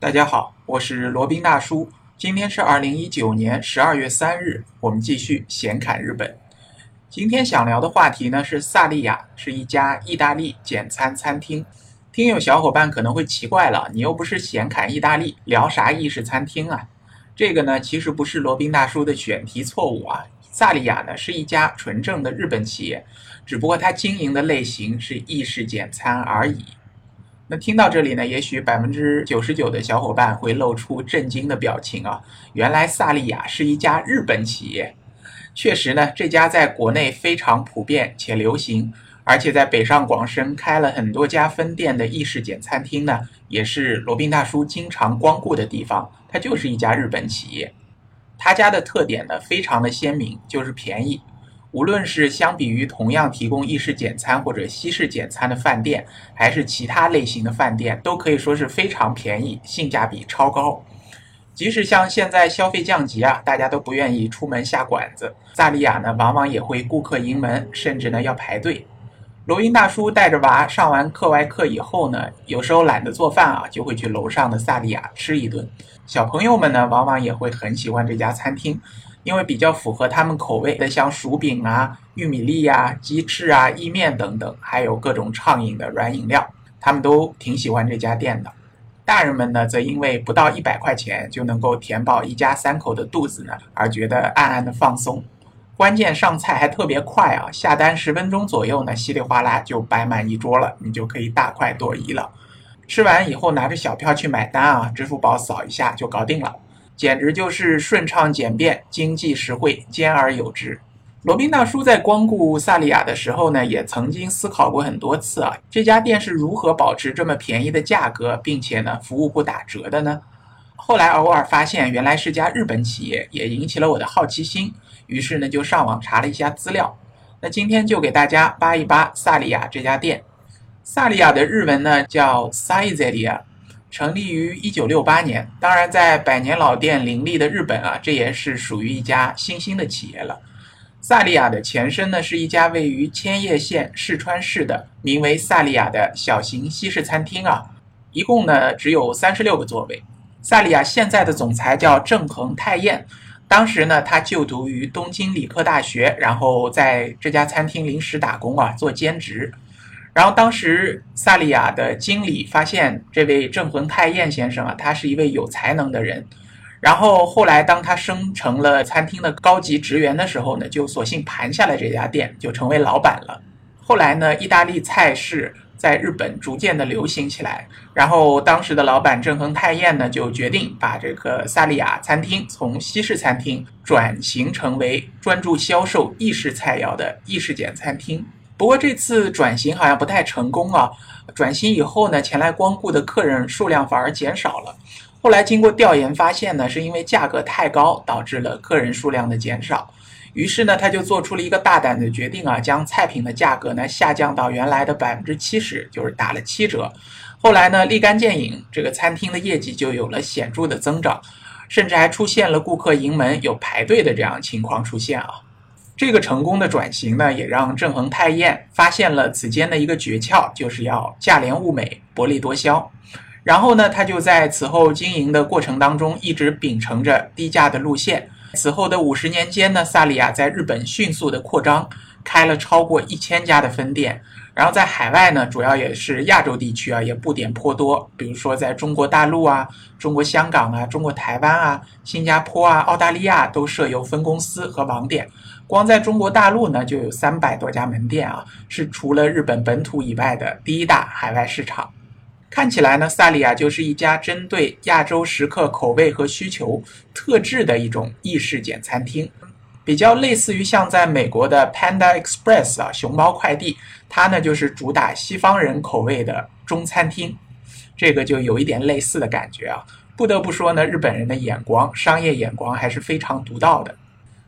大家好，我是罗宾大叔。今天是二零一九年十二月三日，我们继续闲侃日本。今天想聊的话题呢是萨利亚，是一家意大利简餐餐厅。听友小伙伴可能会奇怪了，你又不是闲侃意大利，聊啥意式餐厅啊？这个呢其实不是罗宾大叔的选题错误啊。萨利亚呢是一家纯正的日本企业，只不过它经营的类型是意式简餐而已。那听到这里呢，也许百分之九十九的小伙伴会露出震惊的表情啊！原来萨利亚是一家日本企业。确实呢，这家在国内非常普遍且流行，而且在北上广深开了很多家分店的意式简餐厅呢，也是罗宾大叔经常光顾的地方。它就是一家日本企业。他家的特点呢，非常的鲜明，就是便宜。无论是相比于同样提供意式简餐或者西式简餐的饭店，还是其他类型的饭店，都可以说是非常便宜，性价比超高。即使像现在消费降级啊，大家都不愿意出门下馆子，萨利亚呢往往也会顾客盈门，甚至呢要排队。罗宾大叔带着娃上完课外课以后呢，有时候懒得做饭啊，就会去楼上的萨利亚吃一顿。小朋友们呢，往往也会很喜欢这家餐厅。因为比较符合他们口味的，像薯饼啊、玉米粒呀、鸡翅啊、意面等等，还有各种畅饮的软饮料，他们都挺喜欢这家店的。大人们呢，则因为不到一百块钱就能够填饱一家三口的肚子呢，而觉得暗暗的放松。关键上菜还特别快啊，下单十分钟左右呢，稀里哗啦就摆满一桌了，你就可以大快朵颐了。吃完以后拿着小票去买单啊，支付宝扫一下就搞定了。简直就是顺畅简便、经济实惠、兼而有之。罗宾大叔在光顾萨利亚的时候呢，也曾经思考过很多次啊，这家店是如何保持这么便宜的价格，并且呢，服务不打折的呢？后来偶尔发现原来是家日本企业，也引起了我的好奇心，于是呢，就上网查了一下资料。那今天就给大家扒一扒萨利亚这家店。萨利亚的日文呢叫 Saizelia。成立于一九六八年，当然在百年老店林立的日本啊，这也是属于一家新兴的企业了。萨利亚的前身呢，是一家位于千叶县市川市的名为萨利亚的小型西式餐厅啊，一共呢只有三十六个座位。萨利亚现在的总裁叫郑恒泰彦，当时呢他就读于东京理科大学，然后在这家餐厅临时打工啊，做兼职。然后当时萨利亚的经理发现这位郑恒泰彦先生啊，他是一位有才能的人。然后后来当他升成了餐厅的高级职员的时候呢，就索性盘下了这家店，就成为老板了。后来呢，意大利菜式在日本逐渐的流行起来。然后当时的老板正恒太彦呢，就决定把这个萨利亚餐厅从西式餐厅转型成为专注销售意式菜肴的意式简餐厅。不过这次转型好像不太成功啊！转型以后呢，前来光顾的客人数量反而减少了。后来经过调研发现呢，是因为价格太高导致了客人数量的减少。于是呢，他就做出了一个大胆的决定啊，将菜品的价格呢下降到原来的百分之七十，就是打了七折。后来呢，立竿见影，这个餐厅的业绩就有了显著的增长，甚至还出现了顾客盈门有排队的这样情况出现啊。这个成功的转型呢，也让正恒泰彦发现了此间的一个诀窍，就是要价廉物美、薄利多销。然后呢，他就在此后经营的过程当中，一直秉承着低价的路线。此后的五十年间呢，萨利亚在日本迅速的扩张，开了超过一千家的分店。然后在海外呢，主要也是亚洲地区啊，也布点颇多。比如说在中国大陆啊、中国香港啊、中国台湾啊、新加坡啊、澳大利亚都设有分公司和网点。光在中国大陆呢，就有三百多家门店啊，是除了日本本土以外的第一大海外市场。看起来呢，萨利亚就是一家针对亚洲食客口味和需求特制的一种意式简餐厅。比较类似于像在美国的 Panda Express 啊，熊猫快递，它呢就是主打西方人口味的中餐厅，这个就有一点类似的感觉啊。不得不说呢，日本人的眼光，商业眼光还是非常独到的。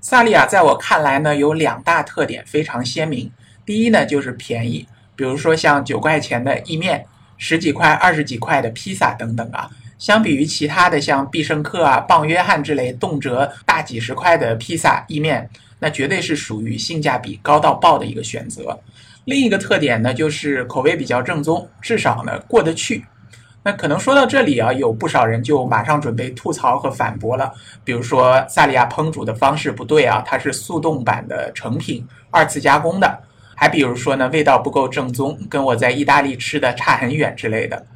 萨利亚在我看来呢，有两大特点非常鲜明。第一呢，就是便宜，比如说像九块钱的意面，十几块、二十几块的披萨等等啊。相比于其他的像必胜客啊、棒约翰之类动辄大几十块的披萨意面，那绝对是属于性价比高到爆的一个选择。另一个特点呢，就是口味比较正宗，至少呢过得去。那可能说到这里啊，有不少人就马上准备吐槽和反驳了。比如说萨利亚烹煮的方式不对啊，它是速冻版的成品，二次加工的。还比如说呢，味道不够正宗，跟我在意大利吃的差很远之类的。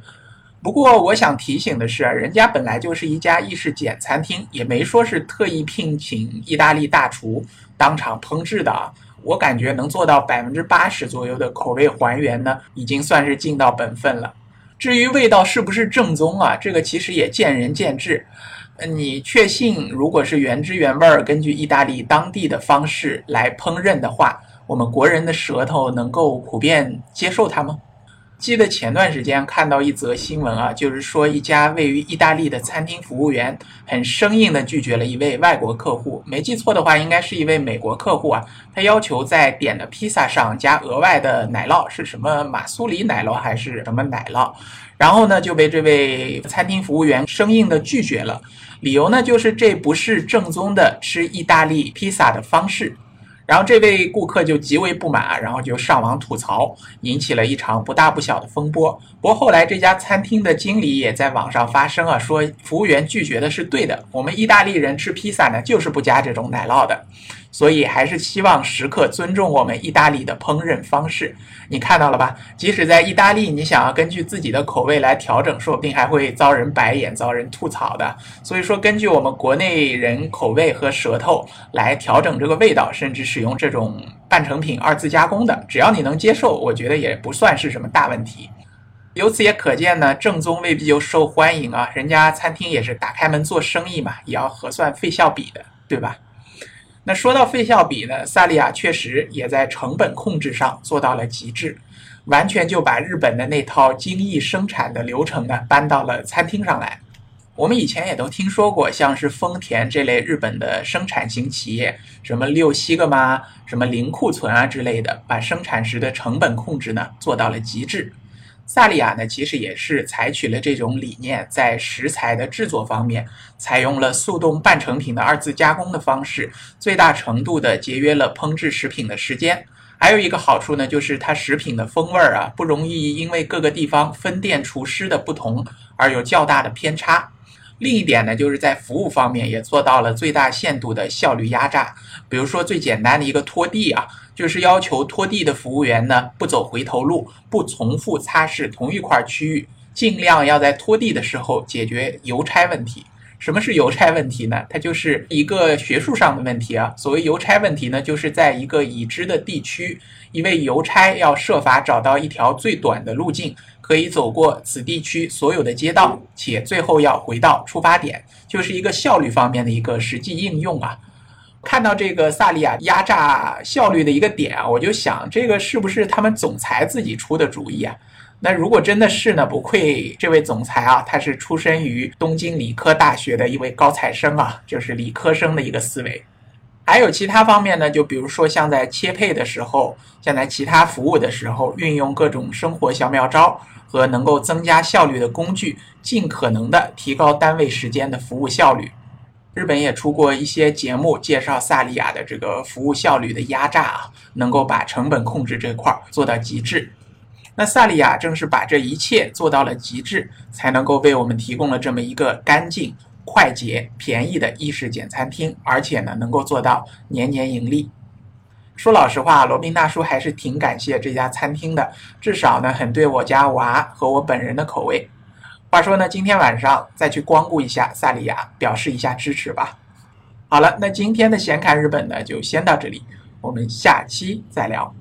不过我想提醒的是，人家本来就是一家意式简餐厅，也没说是特意聘请意大利大厨当场烹制的啊。我感觉能做到百分之八十左右的口味还原呢，已经算是尽到本分了。至于味道是不是正宗啊？这个其实也见仁见智。你确信如果是原汁原味儿，根据意大利当地的方式来烹饪的话，我们国人的舌头能够普遍接受它吗？记得前段时间看到一则新闻啊，就是说一家位于意大利的餐厅服务员很生硬地拒绝了一位外国客户，没记错的话，应该是一位美国客户啊。他要求在点的披萨上加额外的奶酪，是什么马苏里奶酪还是什么奶酪？然后呢，就被这位餐厅服务员生硬地拒绝了，理由呢就是这不是正宗的吃意大利披萨的方式。然后这位顾客就极为不满，然后就上网吐槽，引起了一场不大不小的风波。不过后来这家餐厅的经理也在网上发声啊，说服务员拒绝的是对的，我们意大利人吃披萨呢就是不加这种奶酪的。所以还是希望时刻尊重我们意大利的烹饪方式。你看到了吧？即使在意大利，你想要根据自己的口味来调整，说不定还会遭人白眼、遭人吐槽的。所以说，根据我们国内人口味和舌头来调整这个味道，甚至使用这种半成品、二次加工的，只要你能接受，我觉得也不算是什么大问题。由此也可见呢，正宗未必就受欢迎啊。人家餐厅也是打开门做生意嘛，也要核算费效比的，对吧？那说到费效比呢，萨利亚确实也在成本控制上做到了极致，完全就把日本的那套精益生产的流程呢搬到了餐厅上来。我们以前也都听说过，像是丰田这类日本的生产型企业，什么六西格玛、什么零库存啊之类的，把生产时的成本控制呢做到了极致。萨利亚呢，其实也是采取了这种理念，在食材的制作方面，采用了速冻半成品的二次加工的方式，最大程度的节约了烹制食品的时间。还有一个好处呢，就是它食品的风味儿啊，不容易因为各个地方分店厨师的不同而有较大的偏差。另一点呢，就是在服务方面也做到了最大限度的效率压榨。比如说最简单的一个拖地啊，就是要求拖地的服务员呢不走回头路，不重复擦拭同一块区域，尽量要在拖地的时候解决邮差问题。什么是邮差问题呢？它就是一个学术上的问题啊。所谓邮差问题呢，就是在一个已知的地区，一位邮差要设法找到一条最短的路径。可以走过此地区所有的街道，且最后要回到出发点，就是一个效率方面的一个实际应用啊。看到这个萨利亚压榨效率的一个点啊，我就想这个是不是他们总裁自己出的主意啊？那如果真的是呢，不愧这位总裁啊，他是出身于东京理科大学的一位高材生啊，就是理科生的一个思维。还有其他方面呢，就比如说像在切配的时候，像在其他服务的时候，运用各种生活小妙招和能够增加效率的工具，尽可能的提高单位时间的服务效率。日本也出过一些节目介绍萨利亚的这个服务效率的压榨啊，能够把成本控制这块做到极致。那萨利亚正是把这一切做到了极致，才能够为我们提供了这么一个干净。快捷、便宜的意式简餐厅，而且呢，能够做到年年盈利。说老实话，罗宾大叔还是挺感谢这家餐厅的，至少呢，很对我家娃和我本人的口味。话说呢，今天晚上再去光顾一下萨利亚，表示一下支持吧。好了，那今天的闲侃日本呢，就先到这里，我们下期再聊。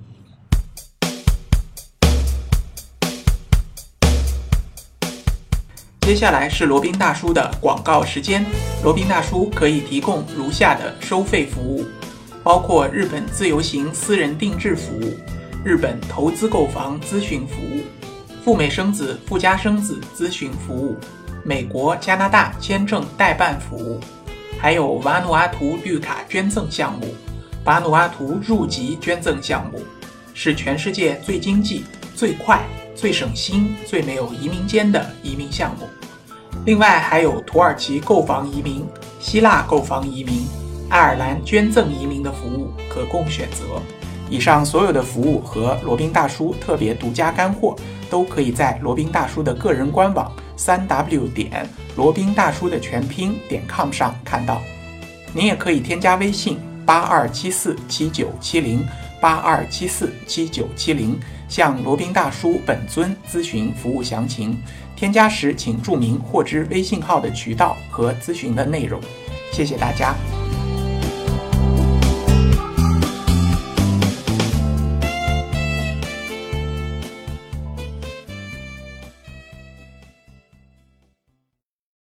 接下来是罗宾大叔的广告时间。罗宾大叔可以提供如下的收费服务，包括日本自由行私人定制服务、日本投资购房咨询服务、赴美生子、赴加生子咨询服务、美国、加拿大签证代办服务，还有瓦努阿图绿卡捐赠项目、瓦努阿图入籍捐赠项目，是全世界最经济、最快、最省心、最没有移民间的移民项目。另外还有土耳其购房移民、希腊购房移民、爱尔兰捐赠移民的服务可供选择。以上所有的服务和罗宾大叔特别独家干货，都可以在罗宾大叔的个人官网三 w 点罗宾大叔的全拼点 com 上看到。您也可以添加微信八二七四七九七零八二七四七九七零，向罗宾大叔本尊咨询服务详情。添加时请注明获知微信号的渠道和咨询的内容。谢谢大家。